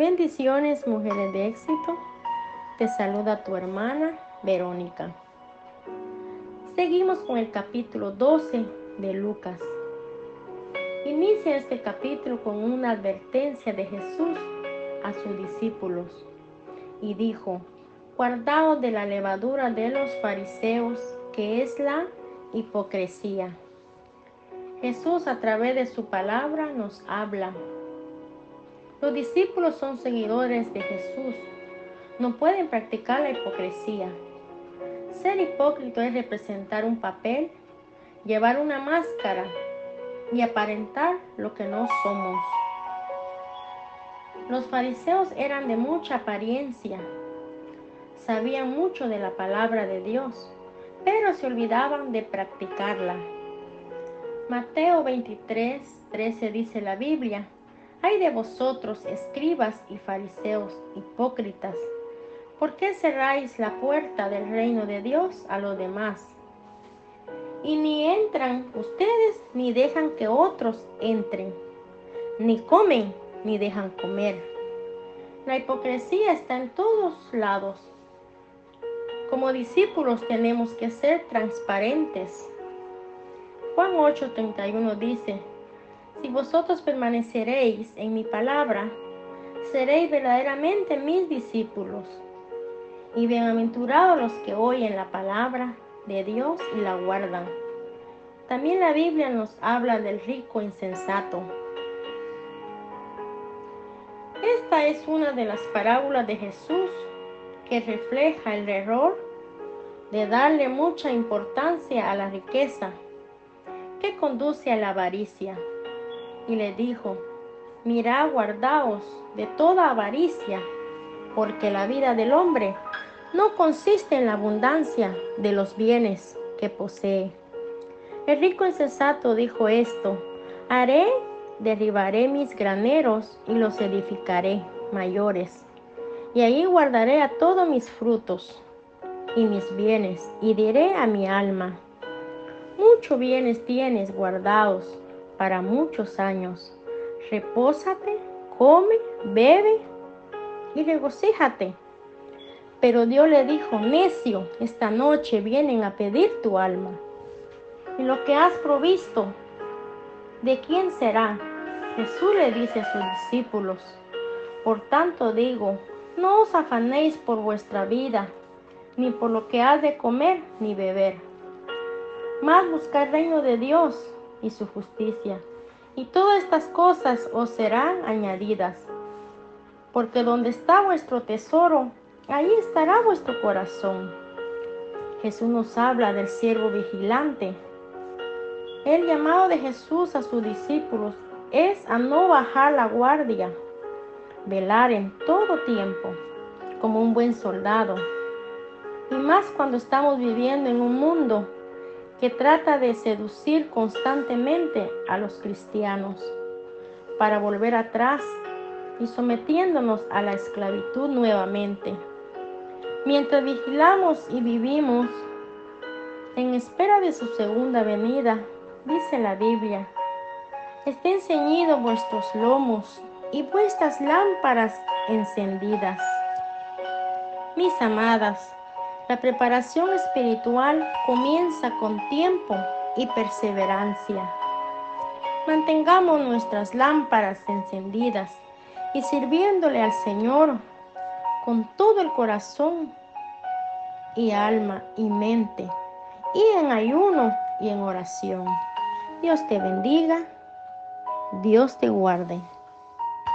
Bendiciones, mujeres de éxito. Te saluda tu hermana Verónica. Seguimos con el capítulo 12 de Lucas. Inicia este capítulo con una advertencia de Jesús a sus discípulos y dijo, guardaos de la levadura de los fariseos, que es la hipocresía. Jesús a través de su palabra nos habla los discípulos son seguidores de Jesús. No pueden practicar la hipocresía. Ser hipócrita es representar un papel, llevar una máscara y aparentar lo que no somos. Los fariseos eran de mucha apariencia, sabían mucho de la palabra de Dios, pero se olvidaban de practicarla. Mateo 23, 13 dice la Biblia, hay de vosotros, escribas y fariseos, hipócritas, ¿por qué cerráis la puerta del reino de Dios a los demás? Y ni entran ustedes ni dejan que otros entren, ni comen ni dejan comer. La hipocresía está en todos lados. Como discípulos tenemos que ser transparentes. Juan 8:31 dice, si vosotros permaneceréis en mi palabra, seréis verdaderamente mis discípulos. Y bienaventurados los que oyen la palabra de Dios y la guardan. También la Biblia nos habla del rico insensato. Esta es una de las parábolas de Jesús que refleja el error de darle mucha importancia a la riqueza que conduce a la avaricia y le dijo, mirad, guardaos de toda avaricia, porque la vida del hombre no consiste en la abundancia de los bienes que posee. El rico insensato dijo esto, haré, derribaré mis graneros y los edificaré mayores, y ahí guardaré a todos mis frutos y mis bienes, y diré a mi alma, muchos bienes tienes guardados para muchos años. Repósate, come, bebe y regocíjate. Pero Dios le dijo, necio, esta noche vienen a pedir tu alma. Y lo que has provisto, ¿de quién será? Jesús le dice a sus discípulos, por tanto digo, no os afanéis por vuestra vida, ni por lo que has de comer ni beber. Más buscar reino de Dios y su justicia. Y todas estas cosas os serán añadidas. Porque donde está vuestro tesoro, ahí estará vuestro corazón. Jesús nos habla del siervo vigilante. El llamado de Jesús a sus discípulos es a no bajar la guardia, velar en todo tiempo como un buen soldado. Y más cuando estamos viviendo en un mundo que trata de seducir constantemente a los cristianos para volver atrás y sometiéndonos a la esclavitud nuevamente. Mientras vigilamos y vivimos en espera de su segunda venida, dice la Biblia, estén ceñidos vuestros lomos y vuestras lámparas encendidas. Mis amadas, la preparación espiritual comienza con tiempo y perseverancia. Mantengamos nuestras lámparas encendidas y sirviéndole al Señor con todo el corazón y alma y mente, y en ayuno y en oración. Dios te bendiga, Dios te guarde.